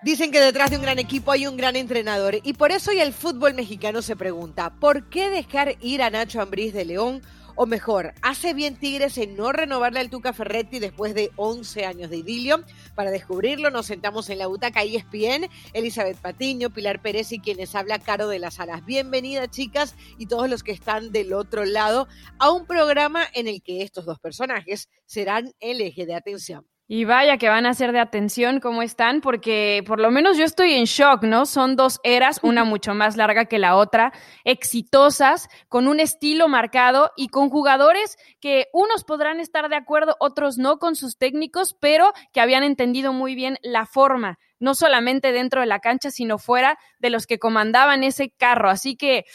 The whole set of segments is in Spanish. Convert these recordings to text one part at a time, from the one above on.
Dicen que detrás de un gran equipo hay un gran entrenador y por eso hoy el fútbol mexicano se pregunta, ¿por qué dejar ir a Nacho Ambriz de León? O mejor, ¿hace bien Tigres en no renovarle al Tuca Ferretti después de 11 años de idilio? Para descubrirlo nos sentamos en la butaca ESPN, Elizabeth Patiño, Pilar Pérez y quienes habla Caro de las Alas. Bienvenida chicas y todos los que están del otro lado a un programa en el que estos dos personajes serán el eje de atención. Y vaya que van a ser de atención, ¿cómo están? Porque por lo menos yo estoy en shock, ¿no? Son dos eras, una mucho más larga que la otra, exitosas, con un estilo marcado y con jugadores que unos podrán estar de acuerdo, otros no con sus técnicos, pero que habían entendido muy bien la forma, no solamente dentro de la cancha, sino fuera de los que comandaban ese carro. Así que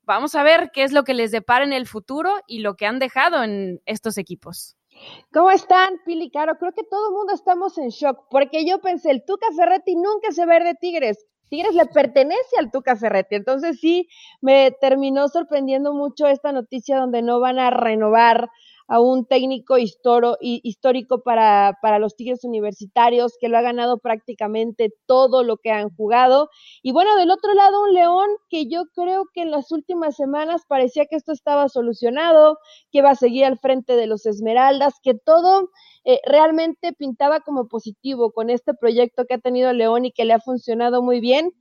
vamos a ver qué es lo que les depara en el futuro y lo que han dejado en estos equipos. ¿Cómo están, Pili Caro? Creo que todo el mundo estamos en shock, porque yo pensé, el Tuca Ferretti nunca se va a ir de Tigres. Tigres le pertenece al Tuca Ferretti. Entonces sí, me terminó sorprendiendo mucho esta noticia donde no van a renovar a un técnico histórico para, para los Tigres Universitarios, que lo ha ganado prácticamente todo lo que han jugado. Y bueno, del otro lado, un León que yo creo que en las últimas semanas parecía que esto estaba solucionado, que va a seguir al frente de los Esmeraldas, que todo eh, realmente pintaba como positivo con este proyecto que ha tenido León y que le ha funcionado muy bien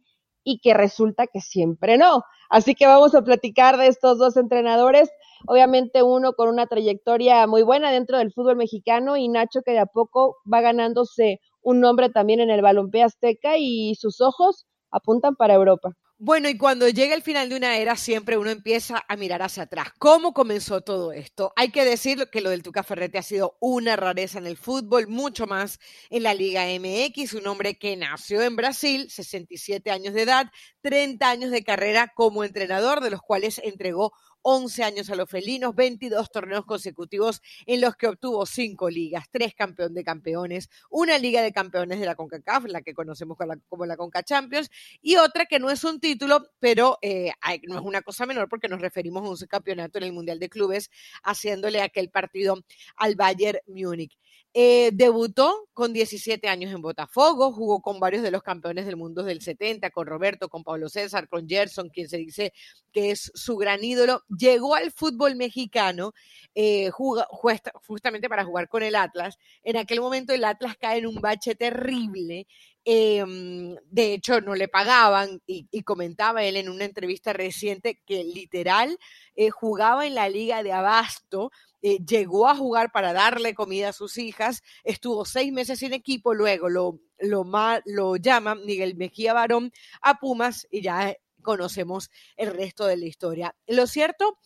y que resulta que siempre no. Así que vamos a platicar de estos dos entrenadores. Obviamente uno con una trayectoria muy buena dentro del fútbol mexicano y Nacho que de a poco va ganándose un nombre también en el balompié azteca y sus ojos apuntan para Europa. Bueno, y cuando llega el final de una era, siempre uno empieza a mirar hacia atrás. ¿Cómo comenzó todo esto? Hay que decir que lo del Tuca Ferretti ha sido una rareza en el fútbol, mucho más en la Liga MX. Un hombre que nació en Brasil, 67 años de edad, 30 años de carrera como entrenador, de los cuales entregó 11 años a los felinos, 22 torneos consecutivos en los que obtuvo 5 ligas, 3 campeón de campeones, una liga de campeones de la CONCACAF, la que conocemos como la, CONCA Champions, y otra que no es un título, pero eh, no es una cosa menor porque nos referimos a un campeonato en el Mundial de Clubes, haciéndole aquel partido al Bayern Múnich. Eh, debutó con 17 años en Botafogo, jugó con varios de los campeones del mundo del 70, con Roberto, con Pablo César, con Gerson, quien se dice que es su gran ídolo. Llegó al fútbol mexicano eh, justamente para jugar con el Atlas. En aquel momento el Atlas cae en un bache terrible. Em, de hecho, no le pagaban y, comentaba él en una entrevista reciente que literal eh, jugaba en la liga de Abasto eh, llegó a jugar para darle comida a sus hijas, estuvo seis meses sin equipo, luego lo, lo, lo llama Miguel Mejía Barón a Pumas y ya conocemos el resto de la historia. Lo cierto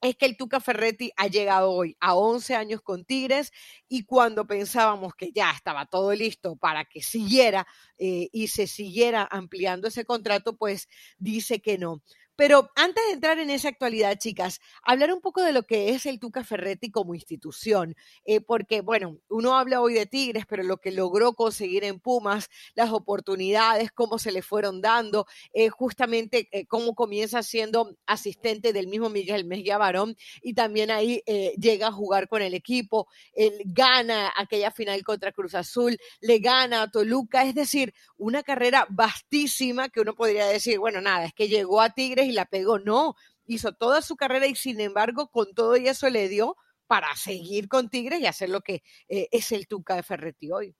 es que el Tuca Ferretti ha llegado hoy a 11 años con Tigres y cuando pensábamos que ya estaba todo listo para que siguiera eh, y se siguiera ampliando ese contrato, pues dice que no. Pero antes de entrar en esa actualidad, chicas, hablar un poco de lo que es el Tuca Ferretti como institución, eh, porque, bueno, uno habla hoy de Tigres, pero lo que logró conseguir en Pumas, las oportunidades, cómo se le fueron dando, eh, justamente eh, cómo comienza siendo asistente del mismo Miguel Mejía Barón y también ahí llega a jugar con el equipo, él gana aquella final contra Cruz Azul, le gana a Toluca, es decir, una carrera vastísima que uno podría decir, bueno, nada, es que llegó a Tigres y la pegó. No, hizo toda su carrera y sin embargo con todo y eso le dio para seguir con Tigres y hacer lo que eh, es el Tuca de hoy.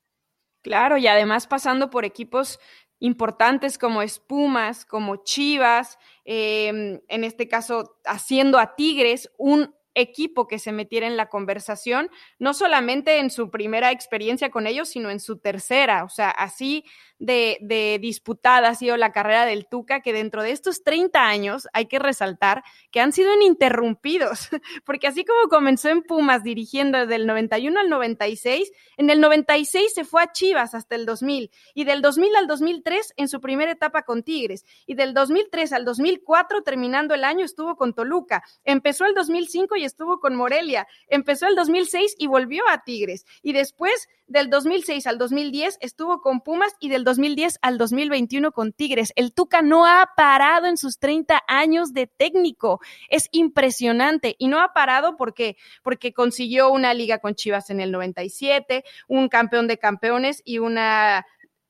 Claro, y además pasando por equipos importantes como Espumas, como Chivas, em, en este caso haciendo a Tigres un equipo que se metiera en la conversación, no solamente en su primera experiencia con ellos, sino en su tercera. O sea, así de, disputada ha sido la carrera del Tuca, que dentro de estos 30 años hay que resaltar que han sido ininterrumpidos, porque así como comenzó en Pumas dirigiendo desde el 91 al 96, en el 96 se fue a Chivas hasta el 2000, y del 2000 al 2003 en su primera etapa con Tigres, y del 2003 al 2004 terminando el año estuvo con Toluca, empezó el 2005 y estuvo con Morelia, empezó el 2006 y volvió a Tigres, y después del 2006 al 2010 estuvo con Pumas y del 2010 al 2021 con Tigres. El Tuca no ha parado en sus 30 años de técnico. Es impresionante y no ha parado porque porque consiguió una liga con Chivas en el 97, un campeón de campeones y una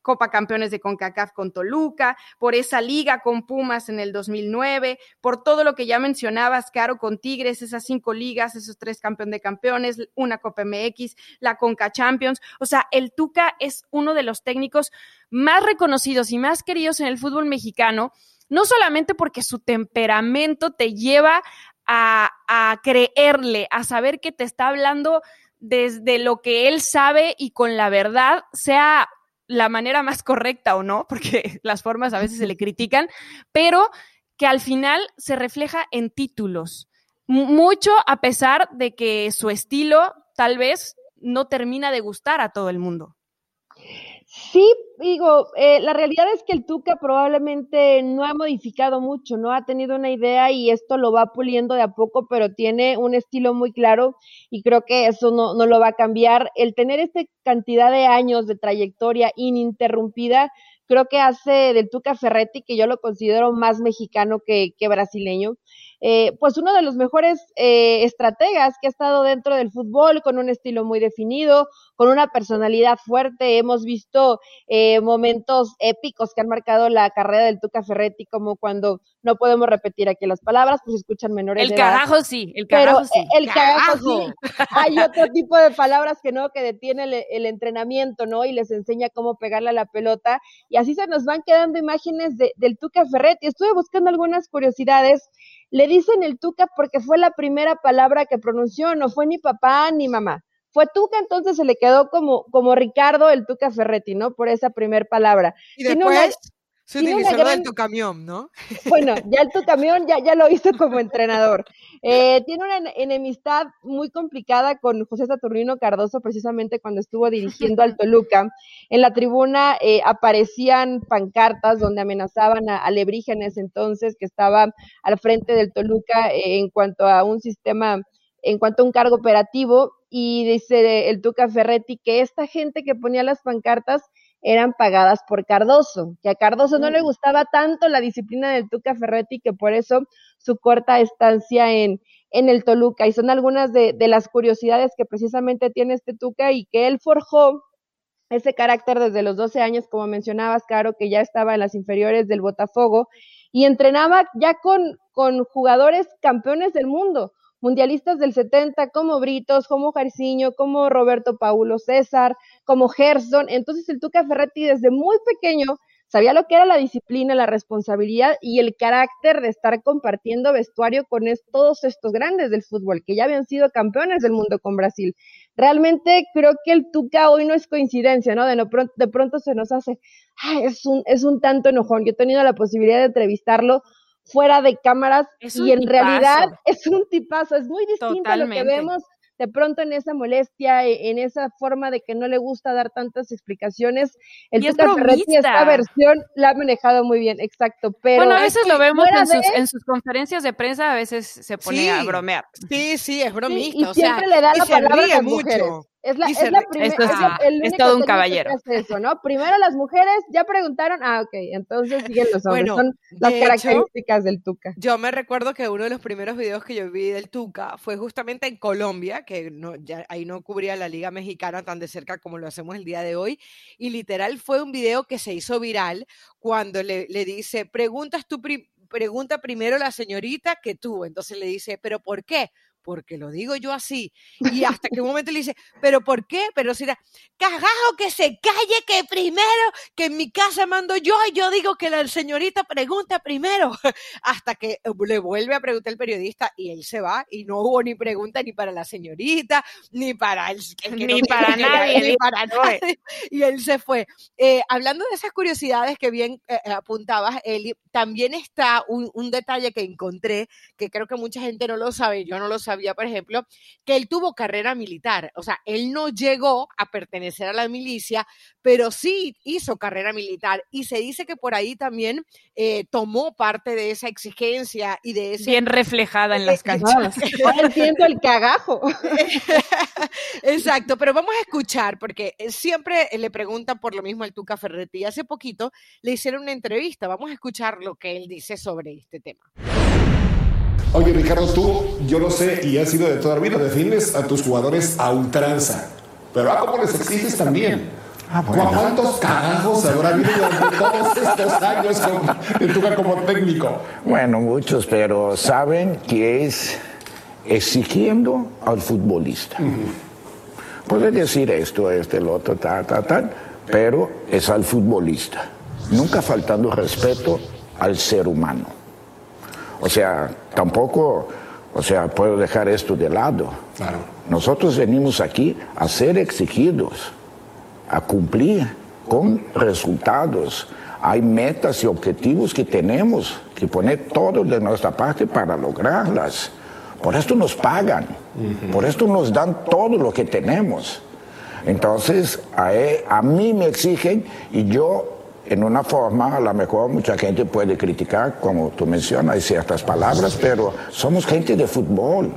Copa Campeones de CONCACAF con Toluca, por esa liga con Pumas en el 2009, por todo lo que ya mencionabas, Caro, con Tigres, esas cinco ligas, esos tres campeones de campeones, una Copa MX, la Conca Champions. O sea, el Tuca es uno de los técnicos más reconocidos y más queridos en el fútbol mexicano, no solamente porque su temperamento te lleva a creerle, a saber que te está hablando desde lo que él sabe y con la verdad, sea la manera más correcta o no, porque las formas a veces se le critican, pero que al final se refleja en títulos. Mucho a pesar de que su estilo tal vez no termina de gustar a todo el mundo. Sí, digo, eh, la realidad es que el Tuca probablemente no ha modificado mucho, no ha tenido una idea y esto lo va puliendo de a poco, pero tiene un estilo muy claro y creo que eso no, no lo va a cambiar. El tener esta cantidad de años de trayectoria ininterrumpida, creo que hace del Tuca Ferretti, que yo lo considero más mexicano que, que brasileño, eh, pues uno de los mejores eh, estrategas que ha estado dentro del fútbol, con un estilo muy definido, con una personalidad fuerte. Hemos visto eh, momentos épicos que han marcado la carrera del Tuca Ferretti, como cuando no podemos repetir aquí las palabras, pues escuchan menores. El carajo sí, el carajo sí. El carajo, sí. Hay otro tipo de palabras que no, que detiene el, entrenamiento, ¿no? Y les enseña cómo pegarle a la pelota. Y así se nos van quedando imágenes del Tuca Ferretti. Estuve buscando algunas curiosidades le dicen el Tuca porque fue la primera palabra que pronunció, no fue ni papá ni mamá. Fue Tuca, entonces se le quedó como, como Ricardo el Tuca Ferretti, ¿no? Por esa primera palabra. Y después se utilizó gran... tu camión, ¿no? Bueno, ya el tu camión ya, ya lo hizo como entrenador. Eh, tiene una enemistad muy complicada con José Saturnino Cardoso, precisamente cuando estuvo dirigiendo al Toluca. En la tribuna eh, aparecían pancartas donde amenazaban a, Lebrígenes entonces, que estaba al frente del Toluca eh, en cuanto a un sistema, en cuanto a un cargo operativo. Y dice el Tuca Ferretti que esta gente que ponía las pancartas eran pagadas por Cardoso, que a Cardoso no le mm. gustaba tanto la disciplina del Tuca Ferretti que por eso su corta estancia en, en el Toluca. Y son algunas de, de las curiosidades que precisamente tiene este Tuca y que él forjó ese carácter desde los 12 años, como mencionabas, Caro, que ya estaba en las inferiores del Botafogo y entrenaba ya con, con jugadores campeones del mundo mundialistas del 70 como Britos, como Jarciño, como Roberto Paulo César, como Gerson. Entonces el Tuca Ferretti desde muy pequeño sabía lo que era la disciplina, la responsabilidad y el carácter de estar compartiendo vestuario con todos estos grandes del fútbol que ya habían sido campeones del mundo con Brasil. Realmente creo que el Tuca hoy no es coincidencia, ¿no? De, pronto, de pronto se nos hace, es, un, es un tanto enojón. Yo he tenido la posibilidad de entrevistarlo fuera de cámaras y en realidad es un tipazo, es muy distinto a lo que vemos de pronto en esa molestia, e, en esa forma de que no le gusta dar tantas explicaciones. El y Tuca esta versión la ha manejado muy bien, exacto. Pero bueno, a veces lo vemos en sus, conferencias de prensa, a veces se pone a bromear. Sí, sí, es bromista. y, o siempre le da la palabra a las mujeres. Es la, es la primera. Es, todo un caballero. eso, ¿no? Primero las mujeres ya preguntaron, ah, ok, entonces siguen los hombres. Son las características del Tuca. Yo me recuerdo que uno de los primeros videos que yo vi del Tuca fue justamente en Colombia, que no, ya, ahí no cubría la Liga Mexicana tan de cerca como lo hacemos el día de hoy. Y literal fue un video que se hizo viral cuando le, le dice, preguntas tú pregunta primero la señorita que tú. Entonces le dice, ¿pero por qué? Porque lo digo yo así. Y hasta que un momento le dice, ¿pero por qué? Pero si era, cagajo, que se calle, que primero, que en mi casa mando yo y yo digo que la señorita pregunta primero. Hasta que eh, le vuelve a preguntar el periodista y él se va y no hubo ni pregunta ni para la señorita, ni para el, ni, para nadie, ni para nadie. Y él se fue. Eh, hablando de esas curiosidades que bien eh, apuntabas, Eli, también está un, un detalle que encontré que creo que mucha gente no lo sabe, yo no lo sabía por ejemplo, que él tuvo carrera militar. O sea, él no llegó a pertenecer a la milicia, pero sí hizo carrera militar. Y se dice que por ahí también eh, tomó parte de esa exigencia y de ese... Bien reflejada en las canchas. Entiendo el cagajo. Exacto, pero vamos a escuchar, porque eh, siempre le preguntan por lo mismo al Tuca Ferretti. Hace poquito le hicieron una entrevista. Vamos a escuchar lo que él dice sobre este tema. Oye, Ricardo, tú, yo lo sé y has sido de toda la vida, defiendes a tus jugadores a ultranza. Pero ¿a cómo les exiges también? Ah, ¿Cuántos carajos habrá habido durante todos estos años con, Tuca como técnico? Bueno, muchos, pero saben que es exigiendo al futbolista. Puede decir esto, este, lo otro, tal, tal, tal, pero es al futbolista. Nunca faltando respeto al ser humano. O sea, tampoco, o sea, puedo dejar esto de lado. Nosotros venimos aquí a ser exigidos a cumplir con resultados. Hay metas y objetivos que tenemos que poner todo de nuestra parte para lograrlas. Por esto nos pagan, por esto nos dan todo lo que tenemos. Entonces, a, e, a mí me exigen y yo en una forma, a lo mejor mucha gente puede criticar, como tú mencionas, ciertas palabras, pero somos gente de fútbol.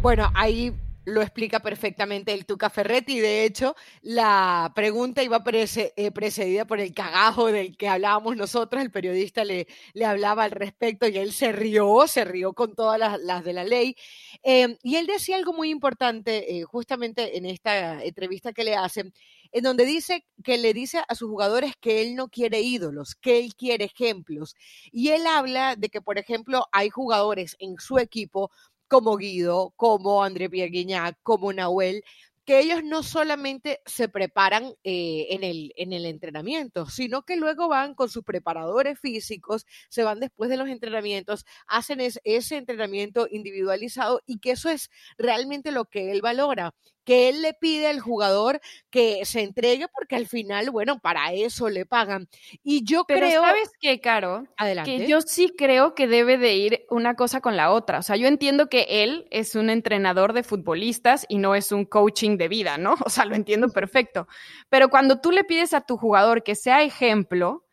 Bueno, ahí lo explica perfectamente el Tuca Ferretti. De hecho, la pregunta iba eh, precedida por el cagajo del que hablábamos nosotros. El periodista le, le hablaba al respecto y él se rió, se rió con todas las, de la ley. Em, y él decía algo muy importante, eh, justamente en esta entrevista que le hacen, en donde dice que le dice a sus jugadores que él no quiere ídolos, que él quiere ejemplos. Y él habla de que, por ejemplo, hay jugadores en su equipo como Guido, como André Pierre como Nahuel, que ellos no solamente se preparan eh, en, el, en el entrenamiento, sino que luego van con sus preparadores físicos, se van después de los entrenamientos, hacen ese entrenamiento individualizado y que eso es realmente lo que él valora que él le pide al jugador que se entregue porque al final, bueno, para eso le pagan. Y yo Pero creo... ¿Sabes qué, Caro? Adelante. Que yo sí creo que debe de ir una cosa con la otra. O sea, yo entiendo que él es un entrenador de futbolistas y no es un coaching de vida, ¿no? O sea, lo entiendo perfecto. Pero cuando tú le pides a tu jugador que sea ejemplo,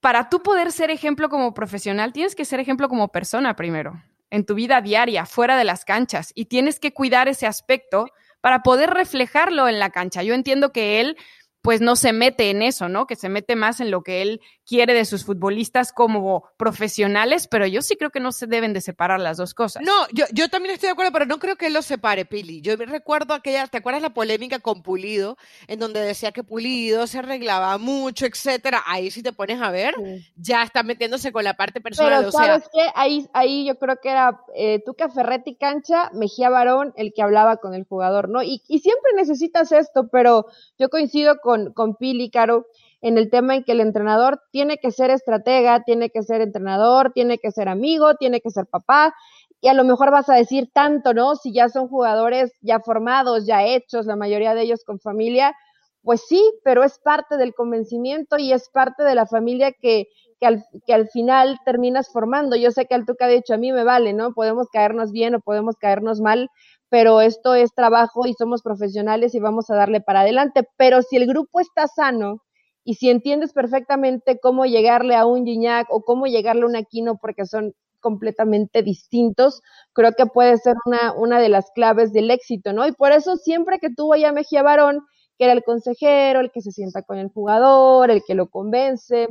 para tú poder ser ejemplo como profesional, tienes que ser ejemplo como persona primero, en tu vida diaria, fuera de las canchas, y tienes que cuidar ese aspecto para poder reflejarlo en la cancha. Yo entiendo que él pues no se mete en eso, ¿no? Que se mete más en lo que él quiere de sus futbolistas como profesionales, pero yo sí creo que no se deben de separar las dos cosas. No, yo, yo también estoy de acuerdo, pero no creo que él los separe, Pili. Yo recuerdo aquella, ¿te acuerdas la polémica con Pulido? En donde decía que Pulido se arreglaba mucho, etcétera. Ahí si te pones a ver, ya está metiéndose con la parte personal. Pero ¿sabes qué? Ahí, ahí yo creo que era eh, Tuca Ferretti cancha, Mejía Barón el que hablaba con el jugador, ¿no? Y, y siempre necesitas esto, pero yo coincido con con, Pili, Caro, en el tema en que el entrenador tiene que ser estratega, tiene que ser entrenador, tiene que ser amigo, tiene que ser papá, y a lo mejor vas a decir tanto, ¿no? Si ya son jugadores ya formados, ya hechos, la mayoría de ellos con familia, pues sí, pero es parte del convencimiento y es parte de la familia que, que, al, que al final terminas formando. Yo sé que el Tuca ha dicho, a mí me vale, ¿no? Podemos caernos bien o podemos caernos mal, pero esto es trabajo y somos profesionales y vamos a darle para adelante. Pero si el grupo está sano y si entiendes perfectamente cómo llegarle a un Gignac o cómo llegarle a un Aquino porque son completamente distintos, creo que puede ser una, una de las claves del éxito, ¿no? Y por eso siempre que tuvo ya Mejía Barón, que era el consejero, el que se sienta con el jugador, el que lo convence,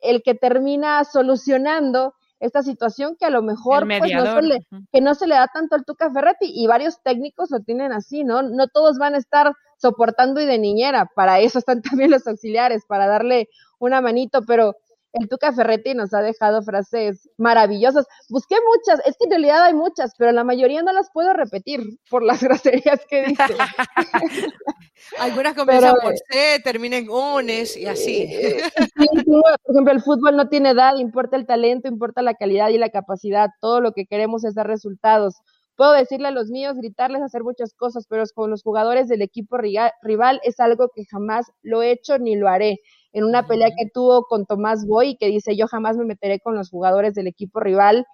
el que termina solucionando esta situación que a lo mejor pues, no se le, que no se le da tanto al Tuca Ferretti y varios técnicos lo tienen así, ¿no? No todos van a estar soportando y de niñera, para eso están también los auxiliares, para darle una manito, pero el Tuca Ferretti nos ha dejado frases maravillosas. Busqué muchas, es que en realidad hay muchas, pero la mayoría no las puedo repetir por las groserías que dice. Algunas comienzan por C, terminan en ones y así. por ejemplo, el fútbol no tiene edad, importa el talento, importa la calidad y la capacidad. Todo lo que queremos es dar resultados. Puedo decirle a los míos, gritarles, hacer muchas cosas, pero con los jugadores del equipo rival es algo que jamás lo he hecho ni lo haré en una pelea que tuvo con Tomás Boy, que dice, yo jamás me meteré con los jugadores del equipo rival.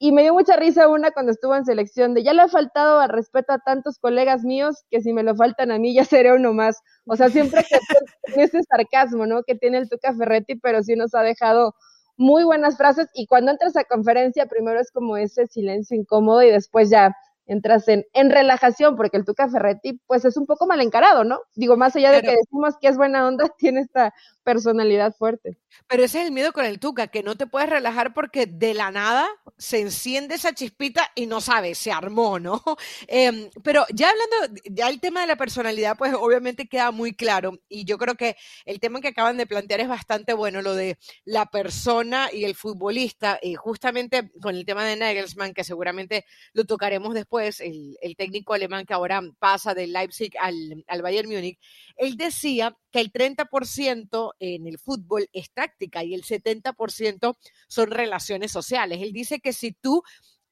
Y me dio mucha risa una cuando estuvo en selección de ya le ha faltado al respeto a tantos colegas míos que si me lo faltan a mí ya seré uno más. O sea, siempre que ese sarcasmo, ¿no? Que tiene el Tuca Ferretti, pero sí nos ha dejado muy buenas frases y cuando entras a conferencia primero es como ese silencio incómodo y después ya entras en, en relajación, porque el Tuca Ferretti, pues es un poco mal encarado, ¿no? Digo, más allá de que decimos que es buena onda, tiene esta personalidad fuerte. Pero ese es el miedo con el Tuca, que no te puedes relajar porque de la nada se enciende esa chispita y no sabes, se armó, ¿no? Em, pero ya hablando, ya el tema de la personalidad, pues obviamente queda muy claro. Y yo creo que el tema que acaban de plantear es bastante bueno, lo de la persona y el futbolista. Y justamente con el tema de Nagelsmann, que seguramente lo tocaremos después, el, técnico alemán que ahora pasa del Leipzig al, al Bayern Múnich, él decía que el 30% en el fútbol es táctica y el 70% son relaciones sociales. Él dice que si tú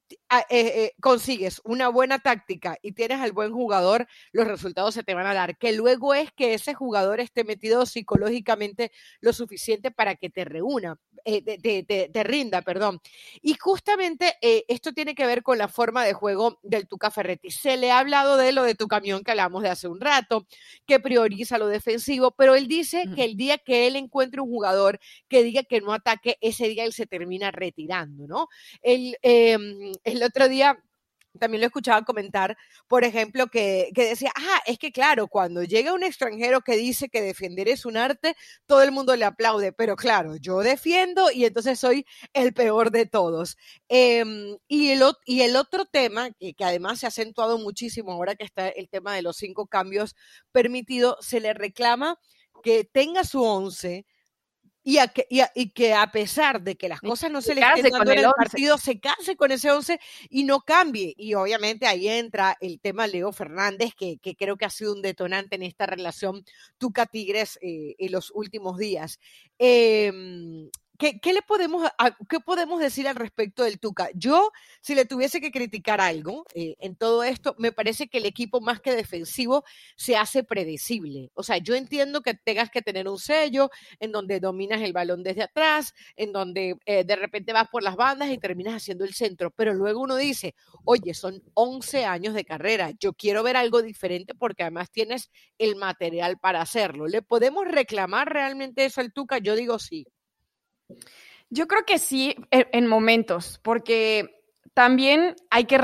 eh, eh, consigues una buena táctica y tienes al buen jugador, los resultados se te van a dar. Que luego es que ese jugador esté metido psicológicamente lo suficiente para que te reúna, eh, te, rinda, perdón. Y justamente esto tiene que ver con la forma de juego del Tuca Ferretti. Se le ha hablado de lo de tu camión que hablamos de hace un rato, que prioriza lo defensivo, pero él dice que el día que él encuentre un jugador que diga que no ataque, ese día él se termina retirando, ¿no? El, em, el otro día también lo escuchaba comentar, por ejemplo, que, decía, ah, es que claro, cuando llega un extranjero que dice que defender es un arte, todo el mundo le aplaude, pero claro, yo defiendo y entonces soy el peor de todos. Em, y, el, y el otro tema, que, que, además se ha acentuado muchísimo ahora que está el tema de los cinco cambios permitidos, se le reclama que tenga su once, y, que, y, que a pesar de que las cosas no se, le estén dando en el, partido, se case con ese 11 y no cambie. Y obviamente ahí entra el tema Leo Fernández, que, que creo que ha sido un detonante en esta relación Tuca Tigres eh, en los últimos días. Eh, ¿Qué, le podemos, ¿Qué podemos decir al respecto del Tuca? Yo, si le tuviese que criticar algo eh, en todo esto, me parece que el equipo más que defensivo se hace predecible. O sea, yo entiendo que tengas que tener un sello en donde dominas el balón desde atrás, en donde eh, de repente vas por las bandas y terminas haciendo el centro, pero luego uno dice, oye, son 11 años de carrera, yo quiero ver algo diferente porque además tienes el material para hacerlo. ¿Le podemos reclamar realmente eso al Tuca? Yo digo sí. Yo creo que sí, e, en momentos, porque también hay que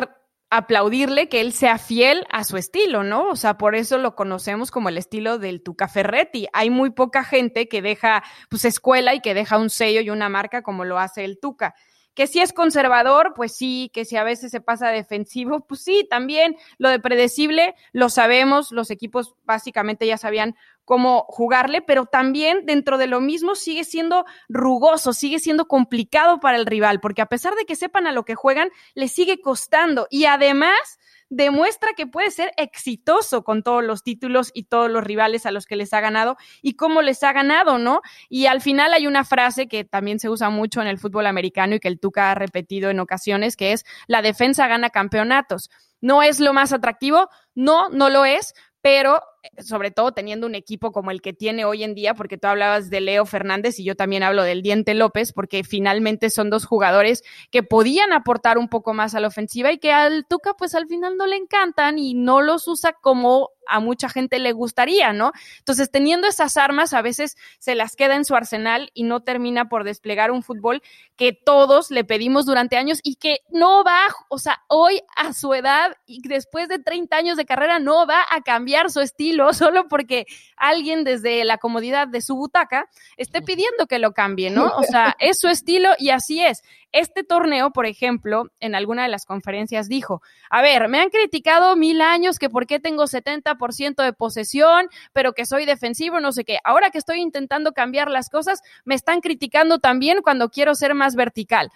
aplaudirle que él sea fiel a su estilo, ¿no? O sea, por eso lo conocemos como el estilo del Tuca Ferretti. Hay muy poca gente que deja, pues, escuela y que deja un sello y una marca como lo hace el Tuca. Que si es conservador, pues sí, que si a veces se pasa defensivo, pues sí, también lo de predecible lo sabemos, los equipos básicamente ya sabían cómo jugarle, pero también dentro de lo mismo sigue siendo rugoso, sigue siendo complicado para el rival, porque a pesar de que sepan a lo que juegan, le sigue costando y además demuestra que puede ser exitoso con todos los títulos y todos los rivales a los que les ha ganado y cómo les ha ganado, ¿no? Y al final hay una frase que también se usa mucho en el fútbol americano y que el Tuca ha repetido en ocasiones, que es la defensa gana campeonatos. ¿No es lo más atractivo? No, no lo es, pero sobre todo teniendo un equipo como el que tiene hoy en día, porque tú hablabas de Leo Fernández y yo también hablo del Diente López, porque finalmente son dos jugadores que podían aportar un poco más a la ofensiva y que al Tuca pues al final no le encantan y no los usa como a mucha gente le gustaría, ¿no? Entonces, teniendo esas armas, a veces se las queda en su arsenal y no termina por desplegar un fútbol que todos le pedimos durante años y que no va, o sea, hoy a su edad y después de 30 años de carrera no va a cambiar su estilo solo porque alguien desde la comodidad de su butaca esté pidiendo que lo cambie, ¿no? O sea, es su estilo y así es. Este torneo, por ejemplo, en alguna de las conferencias dijo, a ver, me han criticado mil años que por qué tengo 70% de posesión, pero que soy defensivo, no sé qué. Ahora que estoy intentando cambiar las cosas, me están criticando también cuando quiero ser más vertical.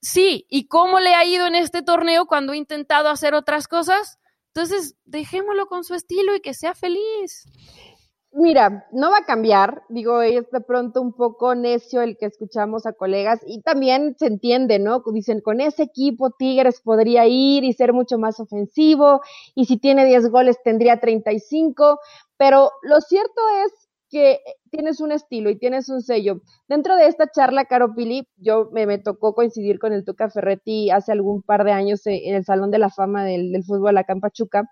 Sí, ¿y cómo le ha ido en este torneo cuando he intentado hacer otras cosas? Entonces, dejémoslo con su estilo y que sea feliz. Mira, no va a cambiar, digo, es de pronto un poco necio el que escuchamos a colegas y también se entiende, ¿no? Dicen, con ese equipo Tigres podría ir y ser mucho más ofensivo y si tiene 10 goles tendría 35, pero lo cierto es que tienes un estilo y tienes un sello. Dentro de esta charla, Caro Pili, yo me, tocó coincidir con el Tuca Ferretti hace algún par de años en el Salón de la Fama del, del Fútbol acá en Pachuca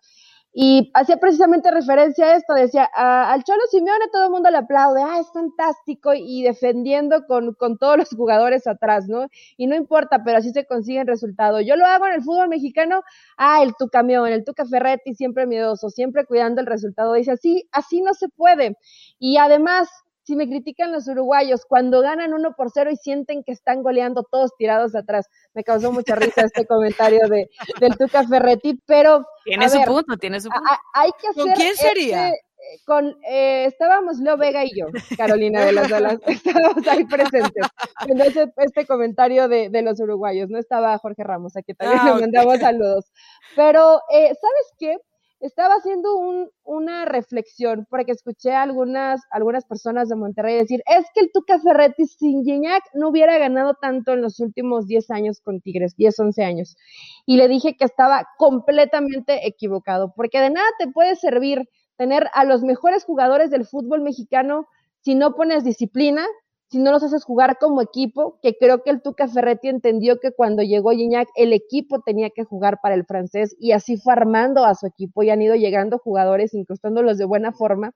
y hacía precisamente referencia a esto, decía, al Cholo Simeone todo el mundo le aplaude, ah, es fantástico, y defendiendo con, con, todos los jugadores atrás, ¿no? Y no importa, pero así se consiguen resultados. Yo lo hago en el fútbol mexicano, ah, el Tucamión, el Tuca Ferretti, siempre miedoso, siempre cuidando el resultado. Dice, así, así no se puede. Y además, si me critican los uruguayos cuando ganan uno por cero y sienten que están goleando todos tirados atrás. Me causó mucha risa este comentario de, del Tuca Ferretti, pero... Tiene su punto, tiene su punto. hay que hacer ¿Con quién sería? este, con, eh, estábamos Leo Vega y yo, Carolina de las Alas, estábamos ahí presentes. Entonces, este comentario de, de, los uruguayos, no estaba Jorge Ramos, a que también ah, le mandamos saludos. Pero, eh, ¿sabes qué? Estaba haciendo un, una reflexión porque escuché a algunas, algunas personas de Monterrey decir, es que el Tuca Ferretti sin Gignac no hubiera ganado tanto en los últimos 10 años con Tigres, 10, 11 años. Y le dije que estaba completamente equivocado, porque de nada te puede servir tener a los mejores jugadores del fútbol mexicano si no pones disciplina, si no los haces jugar como equipo, que creo que el Tuca Ferretti entendió que cuando llegó Gignac el equipo tenía que jugar para el francés y así fue armando a su equipo y han ido llegando jugadores, incrustándolos de buena forma.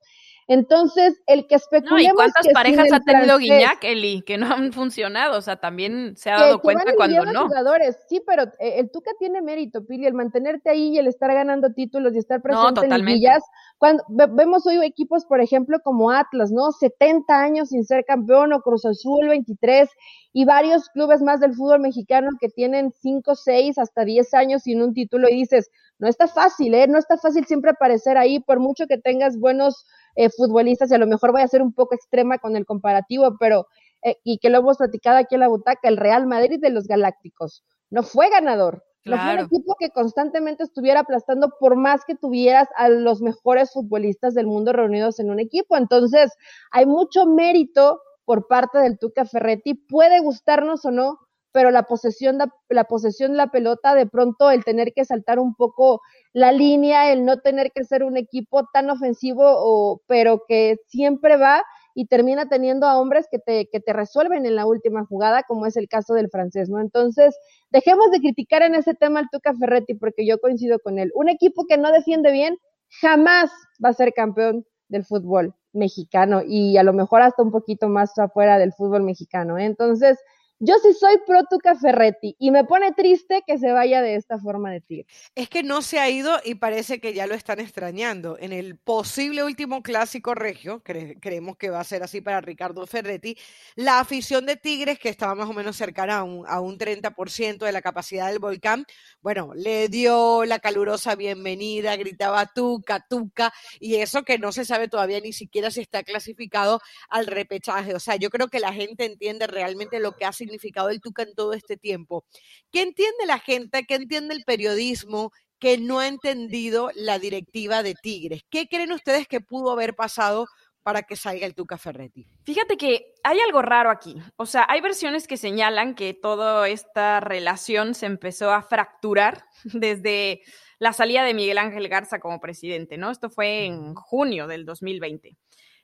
Entonces, el que especulemos no, ¿y cuántas parejas ha tenido Guiñac, Eli, que no han funcionado? O sea, también se ha dado cuenta cuando no. Jugadores. Sí, pero eh, el Tuca tiene mérito, Pili, el mantenerte ahí y el estar ganando títulos y estar presente en villas. Cuando vemos hoy equipos, por ejemplo, como Atlas, ¿no? 70 años sin ser campeón o Cruz Azul 23 y varios clubes más del fútbol mexicano que tienen 5, 6, hasta 10 años sin un título y dices, no está fácil, ¿eh? No está fácil siempre aparecer ahí, por mucho que tengas buenos eh, futbolistas, y a lo mejor voy a ser un poco extrema con el comparativo, pero, eh, y que lo hemos platicado aquí en la butaca, el Real Madrid de los Galácticos no fue ganador. No fue un equipo que constantemente estuviera aplastando por más que tuvieras a los mejores futbolistas del mundo reunidos en un equipo. Entonces, hay mucho mérito por parte del Tuca Ferretti. Puede gustarnos o no, pero la posesión, de, la posesión de la pelota, de pronto el tener que saltar un poco la línea, el no tener que ser un equipo tan ofensivo, o, pero que siempre va y termina teniendo a hombres que te, que te resuelven en la última jugada, como es el caso del francés, ¿no? Entonces, dejemos de criticar en ese tema al Tuca Ferretti, porque yo coincido con él. Un equipo que no defiende bien jamás va a ser campeón del fútbol mexicano y a lo mejor hasta un poquito más afuera del fútbol mexicano. ¿eh? Entonces, yo sí soy pro Tuca Ferretti y me pone triste que se vaya de esta forma de Tigres. Es que no se ha ido y parece que ya lo están extrañando. En el posible último clásico regio, creemos que va a ser así para Ricardo Ferretti, la afición de Tigres, que estaba más o menos cercana a un, a un 30% de la capacidad del volcán, bueno, le dio la calurosa bienvenida, gritaba Tuca, Tuca, y eso que no se sabe todavía ni siquiera si está clasificado al repechaje. O sea, yo creo que la gente entiende realmente lo que hace significado el Tuca en todo este tiempo. ¿Qué entiende la gente? ¿Qué entiende el periodismo? que no ha entendido la directiva de Tigres. ¿Qué creen ustedes que pudo haber pasado para que salga el Tuca Ferretti? Fíjate que hay algo raro aquí. O sea, hay versiones que señalan que toda esta relación se empezó a fracturar desde la salida de Miguel Ángel Garza como presidente, ¿no? Esto fue en junio del 2020.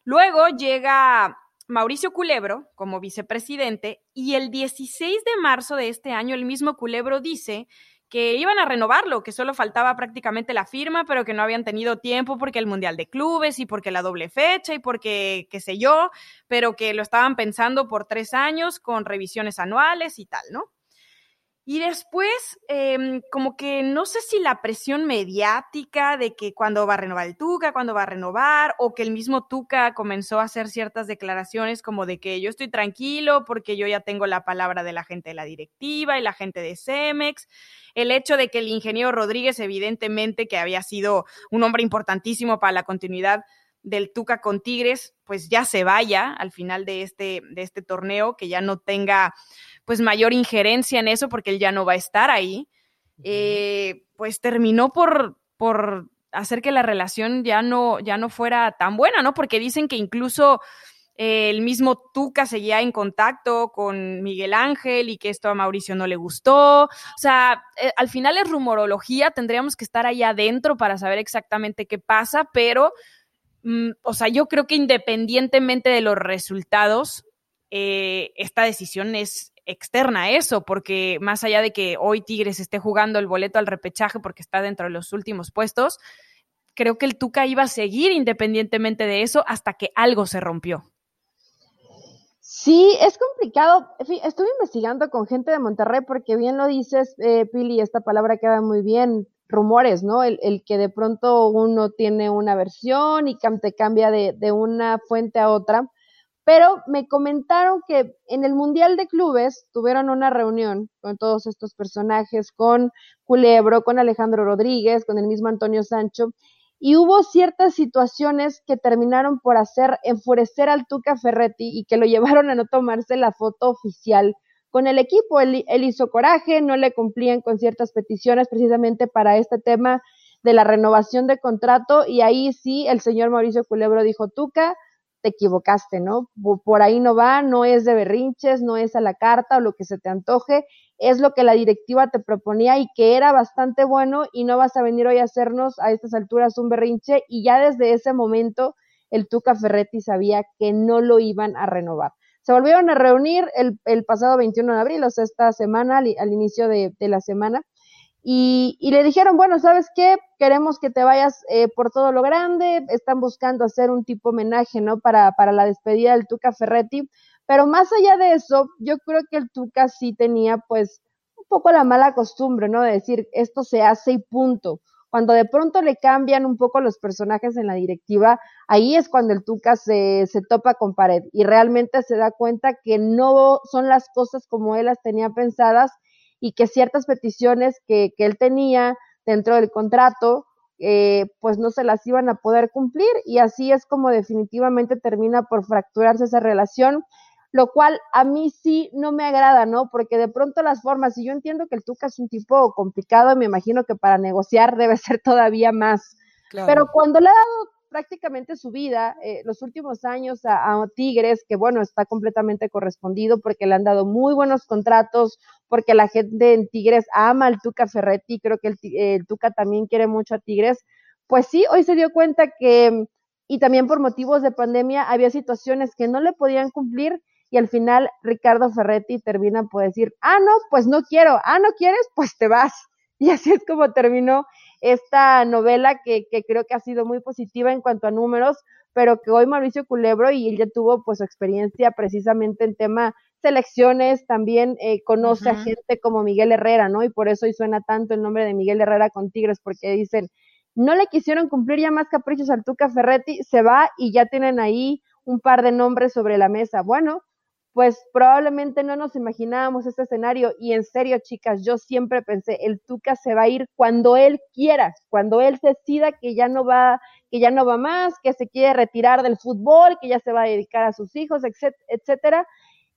Luego llega Mauricio Culebro como vicepresidente y el 16 de marzo de este año el mismo Culebro dice que iban a renovarlo, que solo faltaba prácticamente la firma, pero que no habían tenido tiempo porque el Mundial de Clubes y porque la doble fecha y porque qué sé yo, pero que lo estaban pensando por tres años con revisiones anuales y tal, ¿no? Y después, em, como que no sé si la presión mediática de que cuando va a renovar el Tuca, cuando va a renovar, o que el mismo Tuca comenzó a hacer ciertas declaraciones como de que yo estoy tranquilo porque yo ya tengo la palabra de la gente de la directiva y la gente de Cemex. El hecho de que el ingeniero Rodríguez, evidentemente, que había sido un hombre importantísimo para la continuidad del Tuca con Tigres, pues ya se vaya al final de este, de este torneo, que ya no tenga pues mayor injerencia en eso porque él ya no va a estar ahí, eh, pues terminó por, por hacer que la relación ya no, ya no fuera tan buena, ¿no? Porque dicen que incluso eh, el mismo Tuca seguía en contacto con Miguel Ángel y que esto a Mauricio no le gustó. O sea, eh, al final es rumorología, tendríamos que estar ahí adentro para saber exactamente qué pasa, pero, mm, o sea, yo creo que independientemente de los resultados, esta decisión es, externa eso, porque más allá de que hoy Tigres esté jugando el boleto al repechaje porque está dentro de los últimos puestos, creo que el Tuca iba a seguir independientemente de eso hasta que algo se rompió. Sí, es complicado. Estuve investigando con gente de Monterrey porque bien lo dices, eh, Pili, esta palabra queda muy bien, rumores, ¿no? El, que de pronto uno tiene una versión y te cambia de una fuente a otra pero me comentaron que en el Mundial de Clubes tuvieron una reunión con todos estos personajes, con Culebro, con Alejandro Rodríguez, con el mismo Antonio Sancho, y hubo ciertas situaciones que terminaron por hacer enfurecer al Tuca Ferretti y que lo llevaron a no tomarse la foto oficial con el equipo. Él, él hizo coraje, no le cumplían con ciertas peticiones precisamente para este tema de la renovación de contrato y ahí sí el señor Mauricio Culebro dijo, Tuca, te equivocaste, ¿no? Por ahí no va, no es de berrinches, no es a la carta o lo que se te antoje, es lo que la directiva te proponía y que era bastante bueno y no vas a venir hoy a hacernos a estas alturas un berrinche y ya desde ese momento el Tuca Ferretti sabía que no lo iban a renovar. Se volvieron a reunir el, el pasado 21 de abril, o sea, esta semana, al, inicio de la semana, y, le dijeron, bueno, ¿sabes qué? Queremos que te vayas eh, por todo lo grande, están buscando hacer un tipo homenaje, ¿no? Para, para la despedida del Tuca Ferretti, pero más allá de eso, yo creo que el Tuca sí tenía pues un poco la mala costumbre, ¿no? De decir, esto se hace y punto. Cuando de pronto le cambian un poco los personajes en la directiva, ahí es cuando el Tuca se, se topa con pared y realmente se da cuenta que no son las cosas como él las tenía pensadas y que ciertas peticiones que, que él tenía dentro del contrato, eh, pues no se las iban a poder cumplir y así es como definitivamente termina por fracturarse esa relación, lo cual a mí sí no me agrada, ¿no? Porque de pronto las formas, y yo entiendo que el Tuca es un tipo complicado, me imagino que para negociar debe ser todavía más, claro. pero cuando le ha dado prácticamente su vida, eh, los últimos años a, Tigres, que bueno, está completamente correspondido porque le han dado muy buenos contratos, porque la gente en Tigres ama al Tuca Ferretti, creo que el, el Tuca también quiere mucho a Tigres, pues sí, hoy se dio cuenta que, y también por motivos de pandemia, había situaciones que no le podían cumplir y al final Ricardo Ferretti termina por decir, ah, no, pues no quiero, ah, no quieres, pues te vas. Y así es como terminó esta novela que, que, creo que ha sido muy positiva en cuanto a números, pero que hoy Mauricio Culebro y él ya tuvo pues su experiencia precisamente en tema selecciones, también eh, conoce uh -huh. a gente como Miguel Herrera, ¿no? Y por eso hoy suena tanto el nombre de Miguel Herrera con Tigres, porque dicen, no le quisieron cumplir ya más caprichos al Tuca Ferretti, se va y ya tienen ahí un par de nombres sobre la mesa. Bueno, pues probablemente no nos imaginábamos este escenario y en serio, chicas, yo siempre pensé, el Tuca se va a ir cuando él quiera, cuando él decida que ya no va, que ya no va más, que se quiere retirar del fútbol, que ya se va a dedicar a sus hijos, etcétera.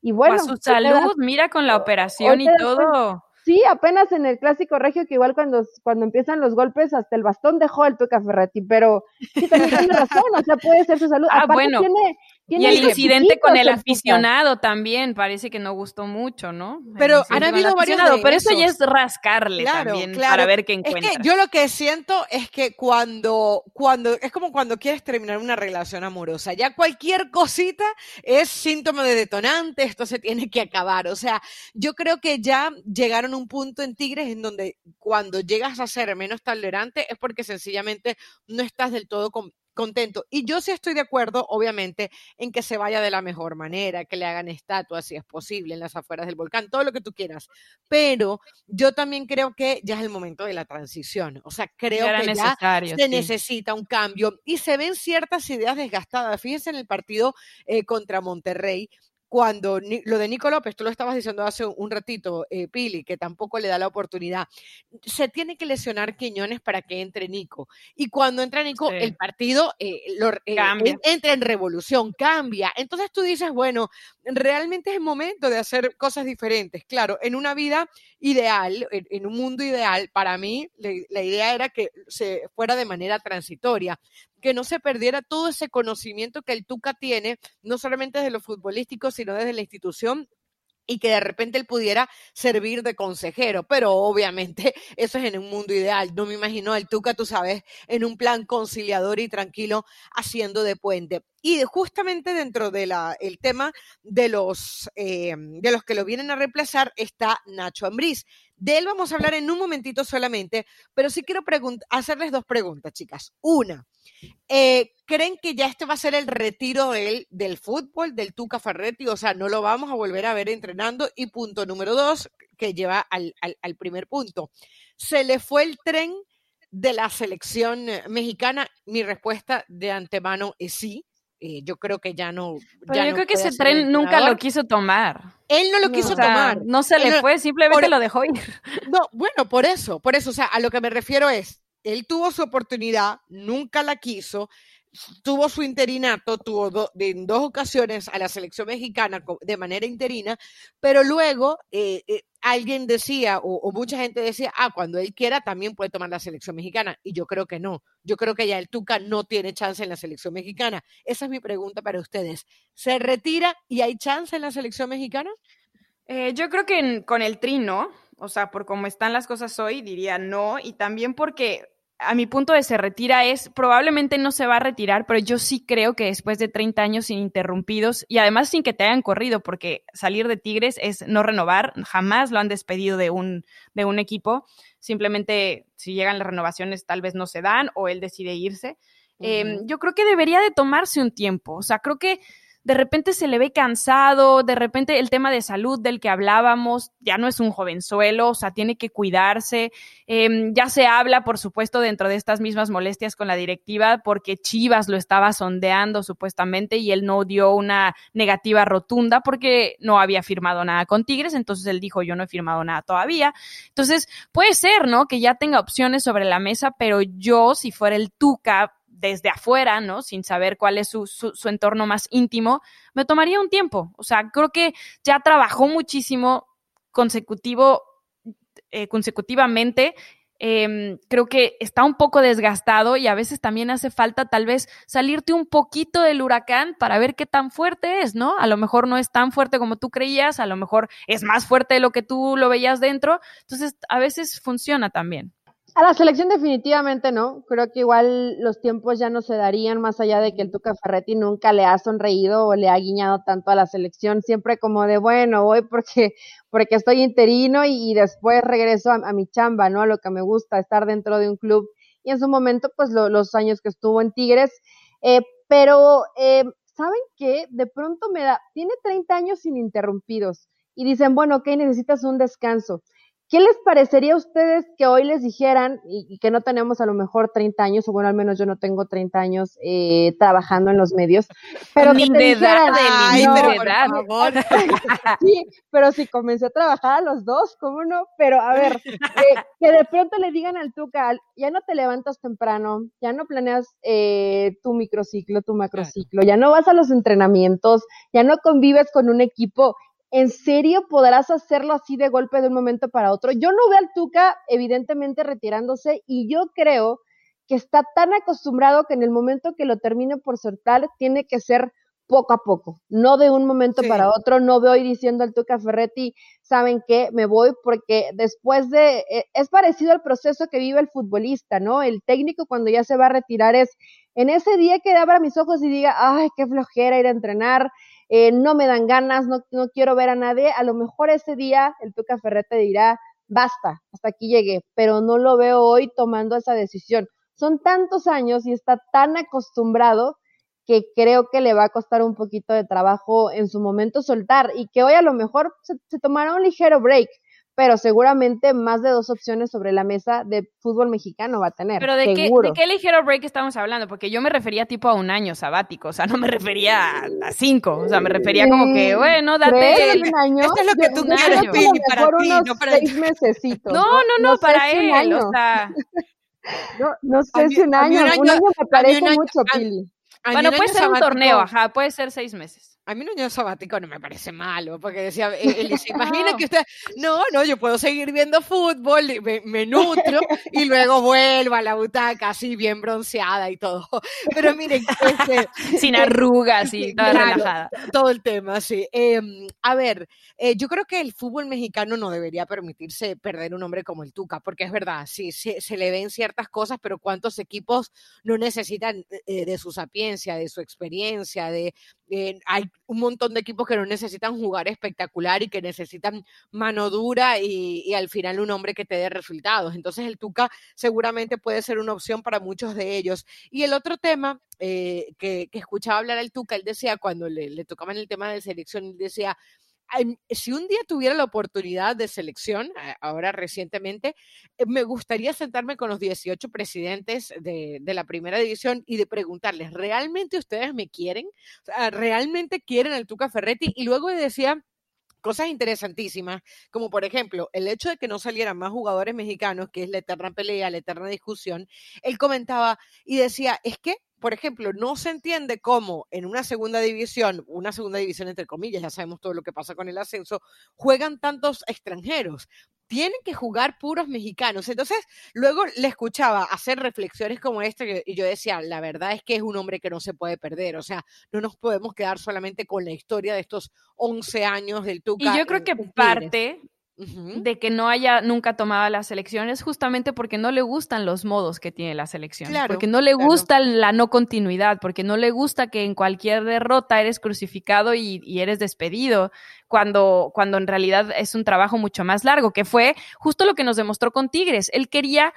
Y bueno, a su salud, mira con la operación y todo. Sí, apenas en el clásico regio, que igual cuando, cuando empiezan los golpes, hasta el bastón dejó el Tuca Ferretti, pero sí, también tiene razón, o sea, puede ser su salud. Ah, Aparte bueno. Tiene y el incidente con el aficionado también parece que no gustó mucho, ¿no? Pero han habido varios Pero eso ya es rascarle claro, también claro. para ver qué encuentra. Es que yo lo que siento es que cuando, cuando, es como cuando quieres terminar una relación amorosa, ya cualquier cosita es síntoma de detonante, esto se tiene que acabar. O sea, yo creo que ya llegaron un punto en Tigres en donde cuando llegas a ser menos tolerante es porque sencillamente no estás del todo con, contento. Y yo sí estoy de acuerdo, obviamente, en que se vaya de la mejor manera, que le hagan estatuas si es posible en las afueras del volcán, todo lo que tú quieras. Pero yo también creo que ya es el momento de la transición. O sea, creo ya que ya se sí. necesita un cambio y se ven ciertas ideas desgastadas. Fíjense en el partido eh, contra Monterrey, cuando lo de Nico López, tú lo estabas diciendo hace un ratito, eh, Pili, que tampoco le da la oportunidad, se tiene que lesionar Quiñones para que entre Nico. Y cuando entra Nico, sí. el partido eh, lo, eh, entra en revolución, cambia. Entonces tú dices, bueno, realmente es el momento de hacer cosas diferentes. Claro, en una vida ideal, en, en un mundo ideal, para mí le, la idea era que se fuera de manera transitoria que no se perdiera todo ese conocimiento que el Tuca tiene, no solamente desde lo futbolístico, sino desde la institución y que de repente él pudiera servir de consejero, pero obviamente eso es en un mundo ideal. No me imagino el Tuca, tú sabes, en un plan conciliador y tranquilo haciendo de puente. Y justamente dentro del de tema de los, eh, de los que lo vienen a reemplazar está Nacho Ambriz. De él vamos a hablar en un momentito solamente, pero sí quiero hacerles dos preguntas, chicas. Una, eh, ¿creen que ya este va a ser el retiro de él, del fútbol, del Tuca Ferretti? O sea, no lo vamos a volver a ver entrenando. Y punto número dos, que lleva al, al primer punto. ¿Se le fue el tren de la selección mexicana? Mi respuesta de antemano es sí eh, yo creo que ya no. Pero ya yo no creo que ese tren nunca lo quiso tomar. Él no lo No. quiso O sea, tomar. no se Él le no- fue, simplemente por- lo dejó ir. No, bueno, por eso, por eso, o sea, a lo que me refiero es, él tuvo su oportunidad, nunca la quiso, tuvo su interinato, tuvo en dos ocasiones a la selección mexicana de manera interina, pero luego eh, eh, alguien decía, o, mucha gente decía, ah, cuando él quiera también puede tomar la selección mexicana, y yo creo que no, yo creo que ya el Tuca no tiene chance en la selección mexicana. Esa es mi pregunta para ustedes. ¿Se retira y hay chance en la selección mexicana? Eh, yo creo que con el tri no, o sea, por cómo están las cosas hoy, diría no, y también porque a mi punto de se retira es, probablemente no se va a retirar, pero yo sí creo que después de 30 años ininterrumpidos y además sin que te hayan corrido, porque salir de Tigres es no renovar, jamás lo han despedido de un, de un equipo, simplemente si llegan las renovaciones tal vez no se dan o él decide irse. Eh, Ujú. yo creo que debería de tomarse un tiempo, o sea, creo que de repente se le ve cansado, de repente el tema de salud del que hablábamos ya no es un jovenzuelo, o sea, tiene que cuidarse. Eh, ya se habla, por supuesto, dentro de estas mismas molestias con la directiva, porque Chivas lo estaba sondeando supuestamente y él no dio una negativa rotunda porque no había firmado nada con Tigres, entonces él dijo, yo no he firmado nada todavía. Entonces, puede ser, ¿no? Que ya tenga opciones sobre la mesa, pero yo, si fuera el Tuca, desde afuera, ¿no? Sin saber cuál es su, su, entorno más íntimo, me tomaría un tiempo. O sea, creo que ya trabajó muchísimo consecutivo, eh, consecutivamente. Eh, creo que está un poco desgastado y a veces también hace falta tal vez salirte un poquito del huracán para ver qué tan fuerte es, ¿no? A lo mejor no es tan fuerte como tú creías, a lo mejor es más fuerte de lo que tú lo veías dentro. Entonces, a veces funciona también. A la selección definitivamente no. Creo que igual los tiempos ya no se darían más allá de que el Tuca Ferretti nunca le ha sonreído o le ha guiñado tanto a la selección. Siempre como de, bueno, voy porque, porque estoy interino y, después regreso a, a, mi chamba, ¿no? A lo que me gusta, estar dentro de un club. Y en su momento, pues lo, los años que estuvo en Tigres. Eh, pero, eh, ¿saben qué? De pronto me da, tiene 30 años ininterrumpidos. Y dicen, bueno, ok, necesitas un descanso. ¿Qué les parecería a ustedes que hoy les dijeran, y, y, que no tenemos a lo mejor 30 años, o bueno, al menos yo no tengo 30 años eh, trabajando en los medios, pero Ni que te de dijeran, edad, Ay, no, pero de por edad. favor. sí, pero si comencé a trabajar a los dos, ¿cómo no? Pero a ver, eh, que de pronto le digan al Tuca, ya no te levantas temprano, ya no planeas eh, tu microciclo, tu macrociclo, ya no vas a los entrenamientos, ya no convives con un equipo ¿en serio podrás hacerlo así de golpe de un momento para otro? Yo no veo al Tuca evidentemente retirándose y yo creo que está tan acostumbrado que en el momento que lo termine por soltar tiene que ser poco a poco, no de un momento sí. para otro, no veo hoy diciendo al Tuca Ferretti, ¿saben qué? Me voy porque después de, eh, es parecido al proceso que vive el futbolista, ¿no? El técnico cuando ya se va a retirar es, en ese día que abra mis ojos y diga, ay, qué flojera ir a entrenar, eh, no me dan ganas, no, no, quiero ver a nadie, a lo mejor ese día el Tuca Ferrete dirá, basta, hasta aquí llegué, pero no lo veo hoy tomando esa decisión. Son tantos años y está tan acostumbrado que creo que le va a costar un poquito de trabajo en su momento soltar y que hoy a lo mejor se, se tomará un ligero break, pero seguramente más de dos opciones sobre la mesa de fútbol mexicano va a tener. Pero de, seguro. Qué, de qué ligero break estamos hablando, porque yo me refería tipo a un año sabático, o sea, no me refería a, cinco, o sea, me refería como que, bueno, date. Un año? Esto es lo que tú quieres, para ti, unos no para seis mesecitos. No, no, no, no para él, año. o sea. No, no sé si un año, un un año- me parece mucho, a- Pili. Bueno, puede ser un torneo, ajá, puede ser seis meses. A mí un año sabático no me parece malo, porque decía, eh, él dice, imagina que usted, no, no, yo puedo seguir viendo fútbol, me, me nutro y luego vuelvo a la butaca así bien bronceada y todo. Pero miren, este, Sin arrugas y toda Claro. relajada. todo el tema, sí. Eh, a ver, eh, yo creo que el fútbol mexicano no debería permitirse perder un hombre como el Tuca, porque es verdad, sí, se, se le ven ciertas cosas, pero ¿cuántos equipos no necesitan eh, de su sapiencia, de su experiencia, de... hay un montón de equipos que no necesitan jugar espectacular y que necesitan mano dura y, al final un hombre que te dé resultados. Entonces el Tuca seguramente puede ser una opción para muchos de ellos. Y el otro tema eh, que, que escuchaba hablar el Tuca, él decía cuando le, le tocaban el tema de selección, él decía, si un día tuviera la oportunidad de selección, ahora recientemente, eh, me gustaría sentarme con los 18 presidentes de, la primera división y de preguntarles, ¿realmente ustedes me quieren? ¿Realmente quieren al Tuca Ferretti? Y luego decía cosas interesantísimas, como por ejemplo el hecho de que no salieran más jugadores mexicanos, que es la eterna pelea, la eterna discusión, él comentaba y decía, es que por ejemplo, no se entiende cómo en una segunda división, una segunda división entre comillas, ya sabemos todo lo que pasa con el ascenso, juegan tantos extranjeros. Tienen que jugar puros mexicanos. Entonces, luego le escuchaba hacer reflexiones como esta y yo decía, la verdad es que es un hombre que no se puede perder. O sea, no nos podemos quedar solamente con la historia de estos 11 años del Tuca. Y yo creo que parte, de que no haya nunca tomado las elecciones justamente porque no le gustan los modos que tiene la selección, porque no le gusta la no continuidad, porque no le gusta que en cualquier derrota eres crucificado y, y, eres despedido, cuando, cuando en realidad es un trabajo mucho más largo, que fue justo lo que nos demostró con Tigres. Él quería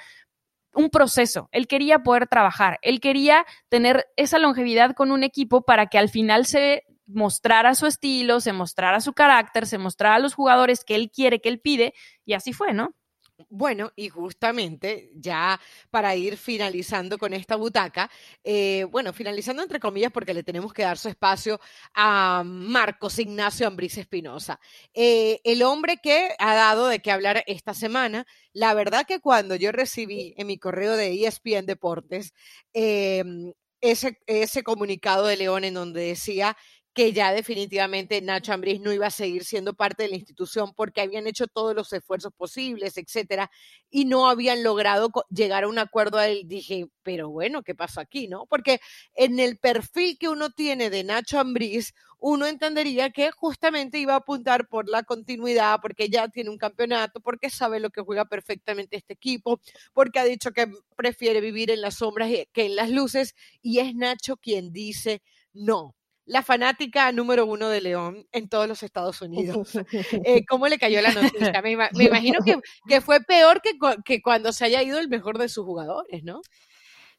un proceso, él quería poder trabajar, él quería tener esa longevidad con un equipo para que al final se mostrara su estilo, se mostrara su carácter, se mostrara a los jugadores que él quiere, que él pide, y así fue, ¿no? Bueno, y justamente ya para ir finalizando con esta butaca, eh, bueno, finalizando entre comillas porque le tenemos que dar su espacio a Marcos Ignacio Ambriz Espinosa, eh, el hombre que ha dado de qué hablar esta semana. La verdad que cuando yo recibí en mi correo de ESPN Deportes em, ese, ese comunicado de León en donde decía que ya definitivamente Nacho Ambriz no iba a seguir siendo parte de la institución porque habían hecho todos los esfuerzos posibles, etcétera, y no habían logrado llegar a un acuerdo. A él dije, pero bueno, ¿qué pasó aquí, no? Porque en el perfil que uno tiene de Nacho Ambriz, uno entendería que justamente iba a apuntar por la continuidad, porque ya tiene un campeonato, porque sabe lo que juega perfectamente este equipo, porque ha dicho que prefiere vivir en las sombras que en las luces, y es Nacho quien dice no la fanática número uno de León en todos los Estados Unidos. Eh, ¿Cómo le cayó la noticia? Me, imagino que, fue peor que, que, cuando se haya ido el mejor de sus jugadores, ¿no?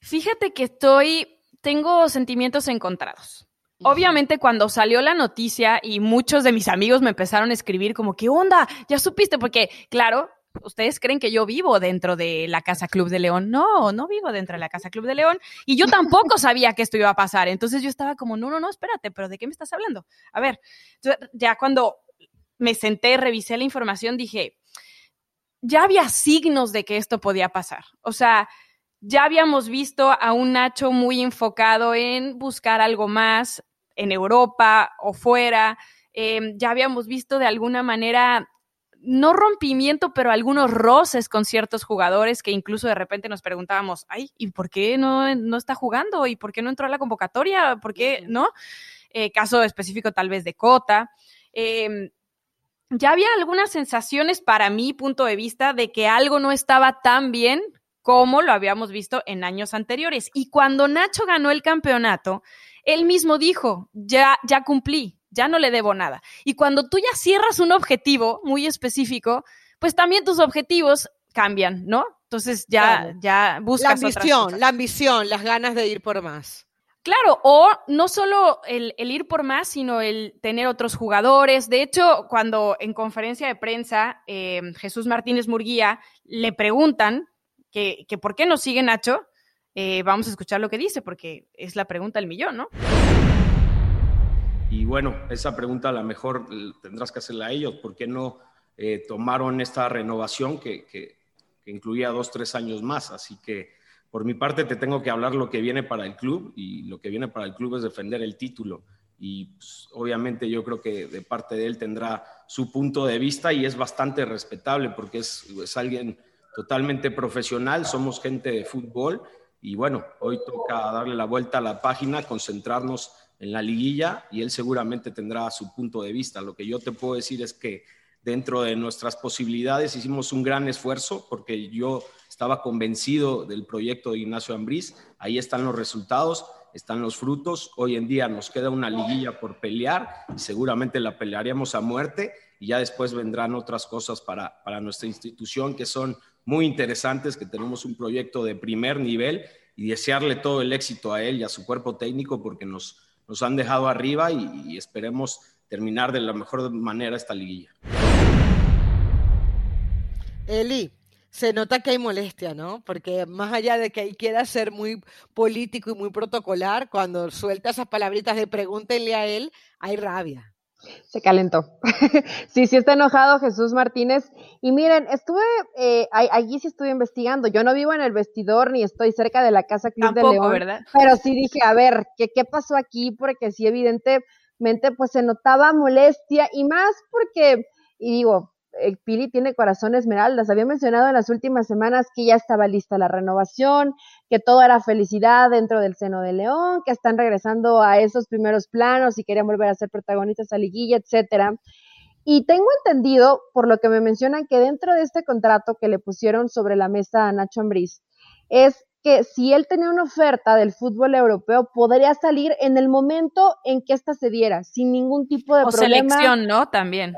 Fíjate que estoy, tengo sentimientos encontrados. Obviamente cuando salió la noticia y muchos de mis amigos me empezaron a escribir como, ¿qué onda? ¿Ya supiste? Porque, claro, ustedes creen que yo vivo dentro de la Casa Club de León. No, no vivo dentro de la Casa Club de León. Y yo tampoco sabía que esto iba a pasar. Entonces yo estaba como, no, no, no, espérate, pero ¿de qué me estás hablando? A ver, ya cuando me senté, revisé la información, dije, ya había signos de que esto podía pasar. O sea, ya habíamos visto a un Nacho muy enfocado en buscar algo más en Europa o fuera. Em, ya habíamos visto de alguna manera no rompimiento, pero algunos roces con ciertos jugadores que incluso de repente nos preguntábamos, ay, ¿y por qué no, no está jugando? ¿Y por qué no entró a la convocatoria? ¿Por qué no? Eh, caso específico tal vez de Cota. Em, ya había algunas sensaciones para mi punto de vista de que algo no estaba tan bien como lo habíamos visto en años anteriores. Y cuando Nacho ganó el campeonato, él mismo dijo, ya, ya cumplí, ya no le debo nada. Y cuando tú ya cierras un objetivo muy específico, pues también tus objetivos cambian, ¿no? Entonces ya, ya buscas. La ambición, la ambición, las ganas de ir por más. Claro, o no solo el, ir por más, sino el tener otros jugadores. De hecho, cuando en conferencia de prensa eh, Jesús Martínez Murguía le preguntan que, por qué no sigue Nacho, eh, vamos a escuchar lo que dice, porque es la pregunta del millón, ¿no? Y bueno, esa pregunta a lo mejor tendrás que hacerla a ellos. ¿Por qué no eh, tomaron esta renovación que, que, incluía dos, tres años más? Así que por mi parte te tengo que hablar lo que viene para el club y lo que viene para el club es defender el título. Y pues, obviamente yo creo que de parte de él tendrá su punto de vista y es bastante respetable porque es, es alguien totalmente profesional, somos gente de fútbol y bueno, hoy toca darle la vuelta a la página, concentrarnos en la liguilla y él seguramente tendrá su punto de vista. Lo que yo te puedo decir es que dentro de nuestras posibilidades hicimos un gran esfuerzo porque yo estaba convencido del proyecto de Ignacio Ambriz. Ahí están los resultados, están los frutos. Hoy en día nos queda una liguilla por pelear y seguramente la pelearemos a muerte y ya después vendrán otras cosas para, para nuestra institución que son muy interesantes, que tenemos un proyecto de primer nivel y desearle todo el éxito a él y a su cuerpo técnico porque nos, nos han dejado arriba y, esperemos terminar de la mejor manera esta liguilla. Eli, se nota que hay molestia, ¿no? Porque más allá de que quiera ser muy político y muy protocolar, cuando suelta esas palabritas de pregúntenle a él, hay rabia. Se calentó. sí, sí está enojado Jesús Martínez. Y miren, estuve, eh, allí sí estuve investigando. Yo no vivo en el vestidor ni estoy cerca de la casa Club de León. ¿verdad? Pero sí dije, a ver, ¿qué, ¿qué pasó aquí? Porque sí, evidentemente, pues se notaba molestia y más porque, y digo, el Pili tiene corazón esmeraldas. Había mencionado en las últimas semanas que ya estaba lista la renovación, que todo era felicidad dentro del seno de León, que están regresando a esos primeros planos y querían volver a ser protagonistas a liguilla, etcétera. Y tengo entendido, por lo que me mencionan, que dentro de este contrato que le pusieron sobre la mesa a Nacho Ambriz, es que si él tenía una oferta del fútbol europeo, podría salir en el momento en que ésta se diera, sin ningún tipo de o problema. selección, ¿no? También.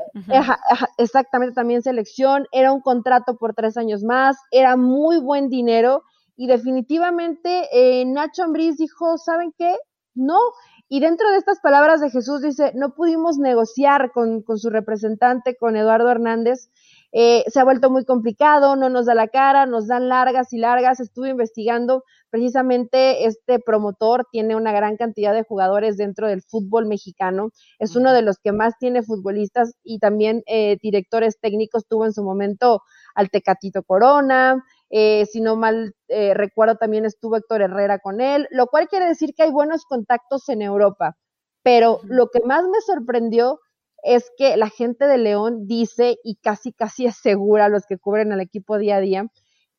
exactamente, también selección. Era un contrato por tres años más, era muy buen dinero y definitivamente eh, Nacho Ambriz dijo, ¿saben qué? No. Y dentro de estas palabras de Jesús dice, no pudimos negociar con, con su representante, con Eduardo Hernández, eh, se ha vuelto muy complicado, no nos da la cara, nos dan largas y largas. Estuve investigando, precisamente este promotor tiene una gran cantidad de jugadores dentro del fútbol mexicano, es uno de los que más tiene futbolistas y también eh, directores técnicos, tuvo en su momento al Tecatito Corona, eh, si no mal recuerdo también estuvo Héctor Herrera con él, lo cual quiere decir que hay buenos contactos en Europa. Pero lo que más me sorprendió es que la gente de León dice y casi casi asegura a los que cubren al equipo día a día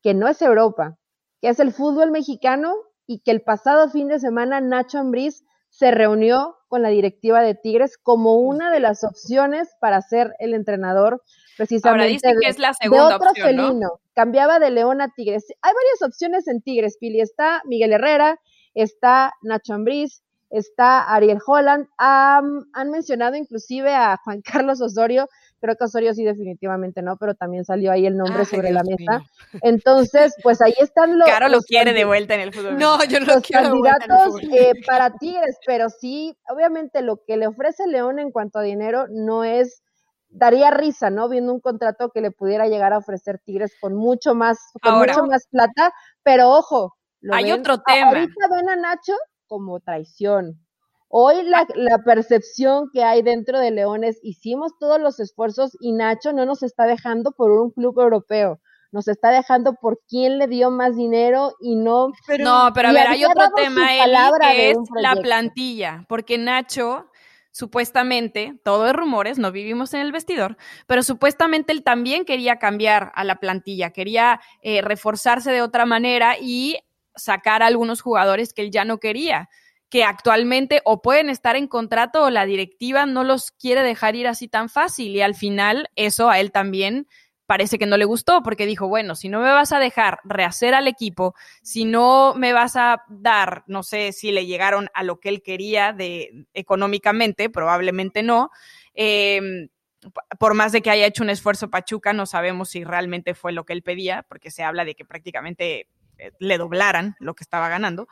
que no es Europa, que es el fútbol mexicano y que el pasado fin de semana Nacho Ambriz se reunió con la directiva de Tigres como una de las opciones para ser el entrenador precisamente Ahora que es la segunda otro opción, felino. Cambiaba de León a Tigres. Hay varias opciones en Tigres, Pili. Está Miguel Herrera, está Nacho Ambriz, está Ariel Holland, han mencionado inclusive a Juan Carlos Osorio, creo que Osorio sí definitivamente no, pero también salió ahí el nombre sobre la mesa. Entonces, pues ahí están los... Claro, lo quiere de vuelta en el fútbol. No, yo no los quiero candidatos eh, para Tigres, pero sí, obviamente lo que le ofrece León en cuanto a dinero no es daría risa, ¿no? Viendo un contrato que le pudiera llegar a ofrecer Tigres con mucho más, con mucho más plata, pero ojo, hay otro tema. Ahorita ven a Nacho como traición. Hoy la, percepción que hay dentro de Leones, hicimos todos los esfuerzos y Nacho no nos está dejando por un club europeo, nos está dejando por quién le dio más dinero y no. no, pero a ver, hay otro tema, Eli, que es la plantilla, porque Nacho supuestamente, todo es rumores, no vivimos en el vestidor, pero supuestamente él también quería cambiar a la plantilla, quería eh, reforzarse de otra manera y sacar a algunos jugadores que él ya no quería, que actualmente o pueden estar en contrato o la directiva no los quiere dejar ir así tan fácil y al final eso a él también parece que no le gustó porque dijo, bueno, si no me vas a dejar rehacer al equipo, si no me vas a dar, no sé si le llegaron a lo que él quería de económicamente, probablemente no. Em, por más de que haya hecho un esfuerzo Pachuca, no sabemos si realmente fue lo que él pedía, porque se habla de que prácticamente le doblaran lo que estaba ganando.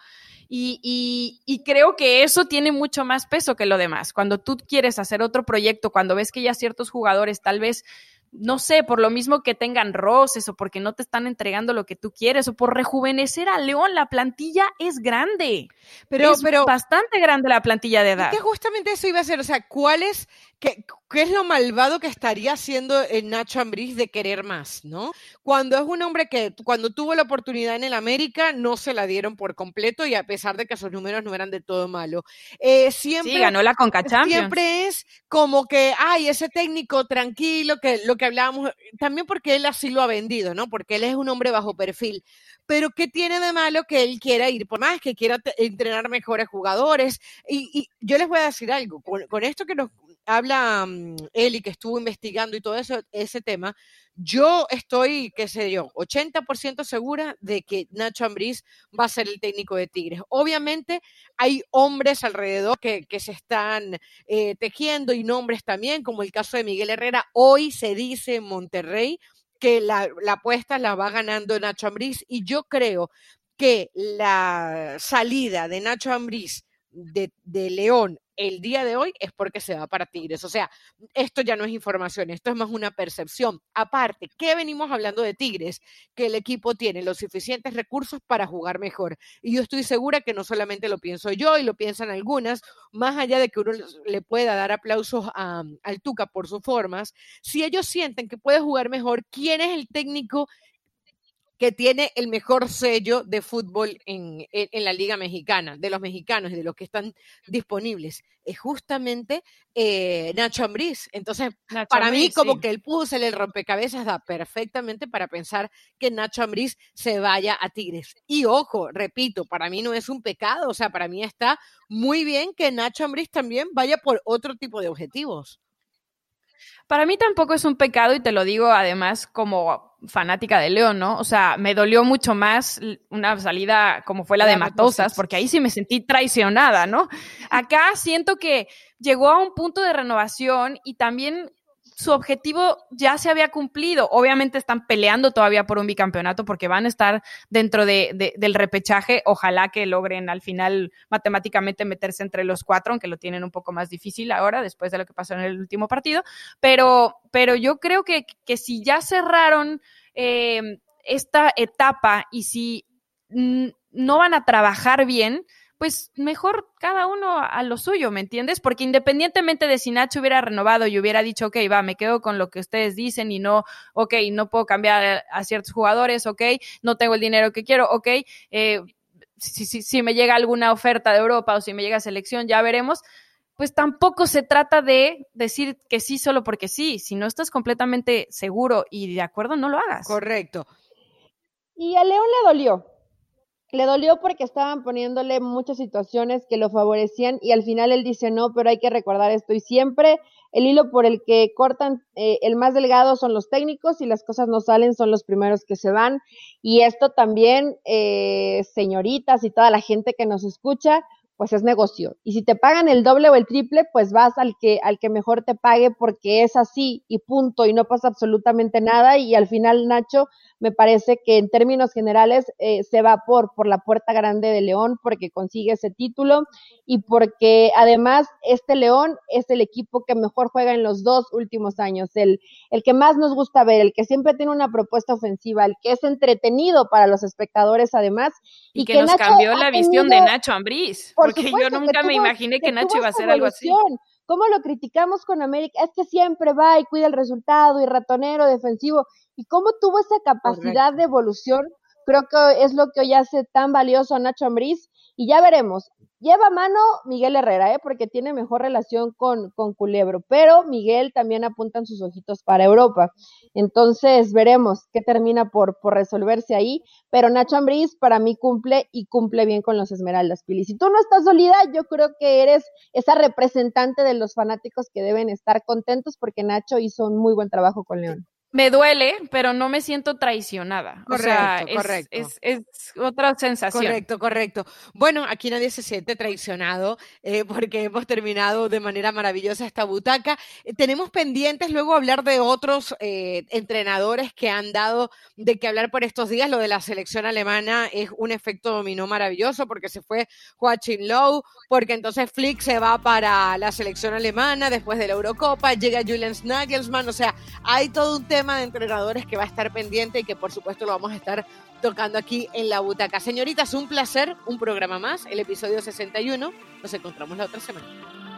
Y, y, creo que eso tiene mucho más peso que lo demás. Cuando tú quieres hacer otro proyecto, cuando ves que ya ciertos jugadores tal vez no sé, por lo mismo que tengan roces o porque no te están entregando lo que tú quieres o por rejuvenecer a León, la plantilla es grande. Pero, es pero bastante grande la plantilla de edad. Que justamente eso iba a ser, o sea, ¿cuál es ¿Qué, ¿Qué, es lo malvado que estaría haciendo el Nacho Ambriz de querer más, no? Cuando es un hombre que cuando tuvo la oportunidad en el América no se la dieron por completo y a pesar de que sus números no eran de todo malo. Eh, siempre, sí, ganó la Conca Siempre es como que, ay, ese técnico tranquilo, que lo que hablábamos, también porque él así lo ha vendido, ¿no? Porque él es un hombre bajo perfil. Pero ¿qué tiene de malo que él quiera ir por más, que quiera entrenar mejores jugadores? Y, y yo les voy a decir algo, con, esto que nos habla mm, Eli, que estuvo investigando y todo eso, ese tema, yo estoy, qué sé yo, 80% segura de que Nacho Ambriz va a ser el técnico de Tigres. Obviamente hay hombres alrededor que, se están eh, tejiendo y nombres también, como el caso de Miguel Herrera. Hoy se dice en Monterrey que la, apuesta la va ganando Nacho Ambriz y yo creo que la salida de Nacho Ambriz de, de León el día de hoy es porque se va para Tigres. O sea, esto ya no es información, esto es más una percepción. Aparte, ¿qué venimos hablando de Tigres? Que el equipo tiene los suficientes recursos para jugar mejor. Y yo estoy segura que no solamente lo pienso yo y lo piensan algunas, más allá de que uno le pueda dar aplausos a, al Tuca por sus formas, si ellos sienten que puede jugar mejor, ¿quién es el técnico que tiene el mejor sello de fútbol en, la Liga Mexicana, de los mexicanos y de los que están disponibles, es justamente eh, Nacho Ambriz. Entonces, para mí, como que el puzzle, el rompecabezas da perfectamente para pensar que Nacho Ambriz se vaya a Tigres. Y ojo, repito, para mí no es un pecado, o sea, para mí está muy bien que Nacho Ambriz también vaya por otro tipo de objetivos. Para mí tampoco es un pecado y te lo digo además como fanática de León, ¿no? O sea, me dolió mucho más una salida como fue la, de Matosas, porque ahí sí me sentí traicionada, ¿no? Acá siento que llegó a un punto de renovación y también su objetivo ya se había cumplido. Obviamente están peleando todavía por un bicampeonato porque van a estar dentro de, del repechaje. Ojalá que logren al final matemáticamente meterse entre los cuatro, aunque lo tienen un poco más difícil ahora después de lo que pasó en el último partido. Pero, pero yo creo que, que si ya cerraron eh, esta etapa y si no van a trabajar bien, pues mejor cada uno a lo suyo, ¿me entiendes? Porque independientemente de si Nacho hubiera renovado y hubiera dicho, ok, va, me quedo con lo que ustedes dicen y no, ok, no puedo cambiar a ciertos jugadores, ok, no tengo el dinero que quiero, ok, eh, si, si, si me llega alguna oferta de Europa o si me llega selección, ya veremos pues tampoco se trata de decir que sí solo porque sí. Si no estás completamente seguro y de acuerdo, no lo hagas. Correcto. Y a León le dolió, le dolió porque estaban poniéndole muchas situaciones que lo favorecían y al final él dice no, pero hay que recordar esto y siempre el hilo por el que cortan eh, el más delgado son los técnicos y las cosas no salen son los primeros que se van y esto también eh, señoritas y toda la gente que nos escucha pues es negocio. Y si te pagan el doble o el triple pues vas al que al que mejor te pague porque es así y punto y no pasa absolutamente nada y al final Nacho me parece que en términos generales eh, se va por, por la puerta grande de León porque consigue ese título y porque además este León es el equipo que mejor juega en los dos últimos años, el, el que más nos gusta ver, el que siempre tiene una propuesta ofensiva, el que es entretenido para los espectadores además. Y, que, nos cambió la visión de Nacho Ambriz, porque yo nunca me imaginé que, Nacho iba a hacer algo así. ¿Cómo lo criticamos con América? Es que siempre va y cuida el resultado y ratonero, defensivo. ¿Y cómo tuvo esa capacidad de evolución? Creo que es lo que hoy hace tan valioso a Nacho Ambriz. Y ya veremos. Lleva mano Miguel Herrera, ¿eh? porque tiene mejor relación con, con Culebro, pero Miguel también apunta en sus ojitos para Europa. Entonces veremos qué termina por, por resolverse ahí, pero Nacho Ambriz para mí cumple y cumple bien con los Esmeraldas, Pili. Si tú no estás dolida, yo creo que eres esa representante de los fanáticos que deben estar contentos porque Nacho hizo un muy buen trabajo con León me duele, pero no me siento traicionada. Correcto, correcto. Es, otra sensación. Correcto, correcto. Bueno, aquí nadie se siente traicionado eh, porque hemos terminado de manera maravillosa esta butaca. Eh, tenemos pendientes luego hablar de otros eh, entrenadores que han dado de qué hablar por estos días. Lo de la selección alemana es un efecto dominó maravilloso porque se fue Joachim Low, porque entonces Flick se va para la selección alemana después de la Eurocopa, llega Julian Nagelsmann, o sea, hay todo un tema tema de entrenadores que va a estar pendiente y que por supuesto lo vamos a estar tocando aquí en la butaca. Señoritas, un placer, un programa más, el episodio 61. Nos encontramos la otra semana.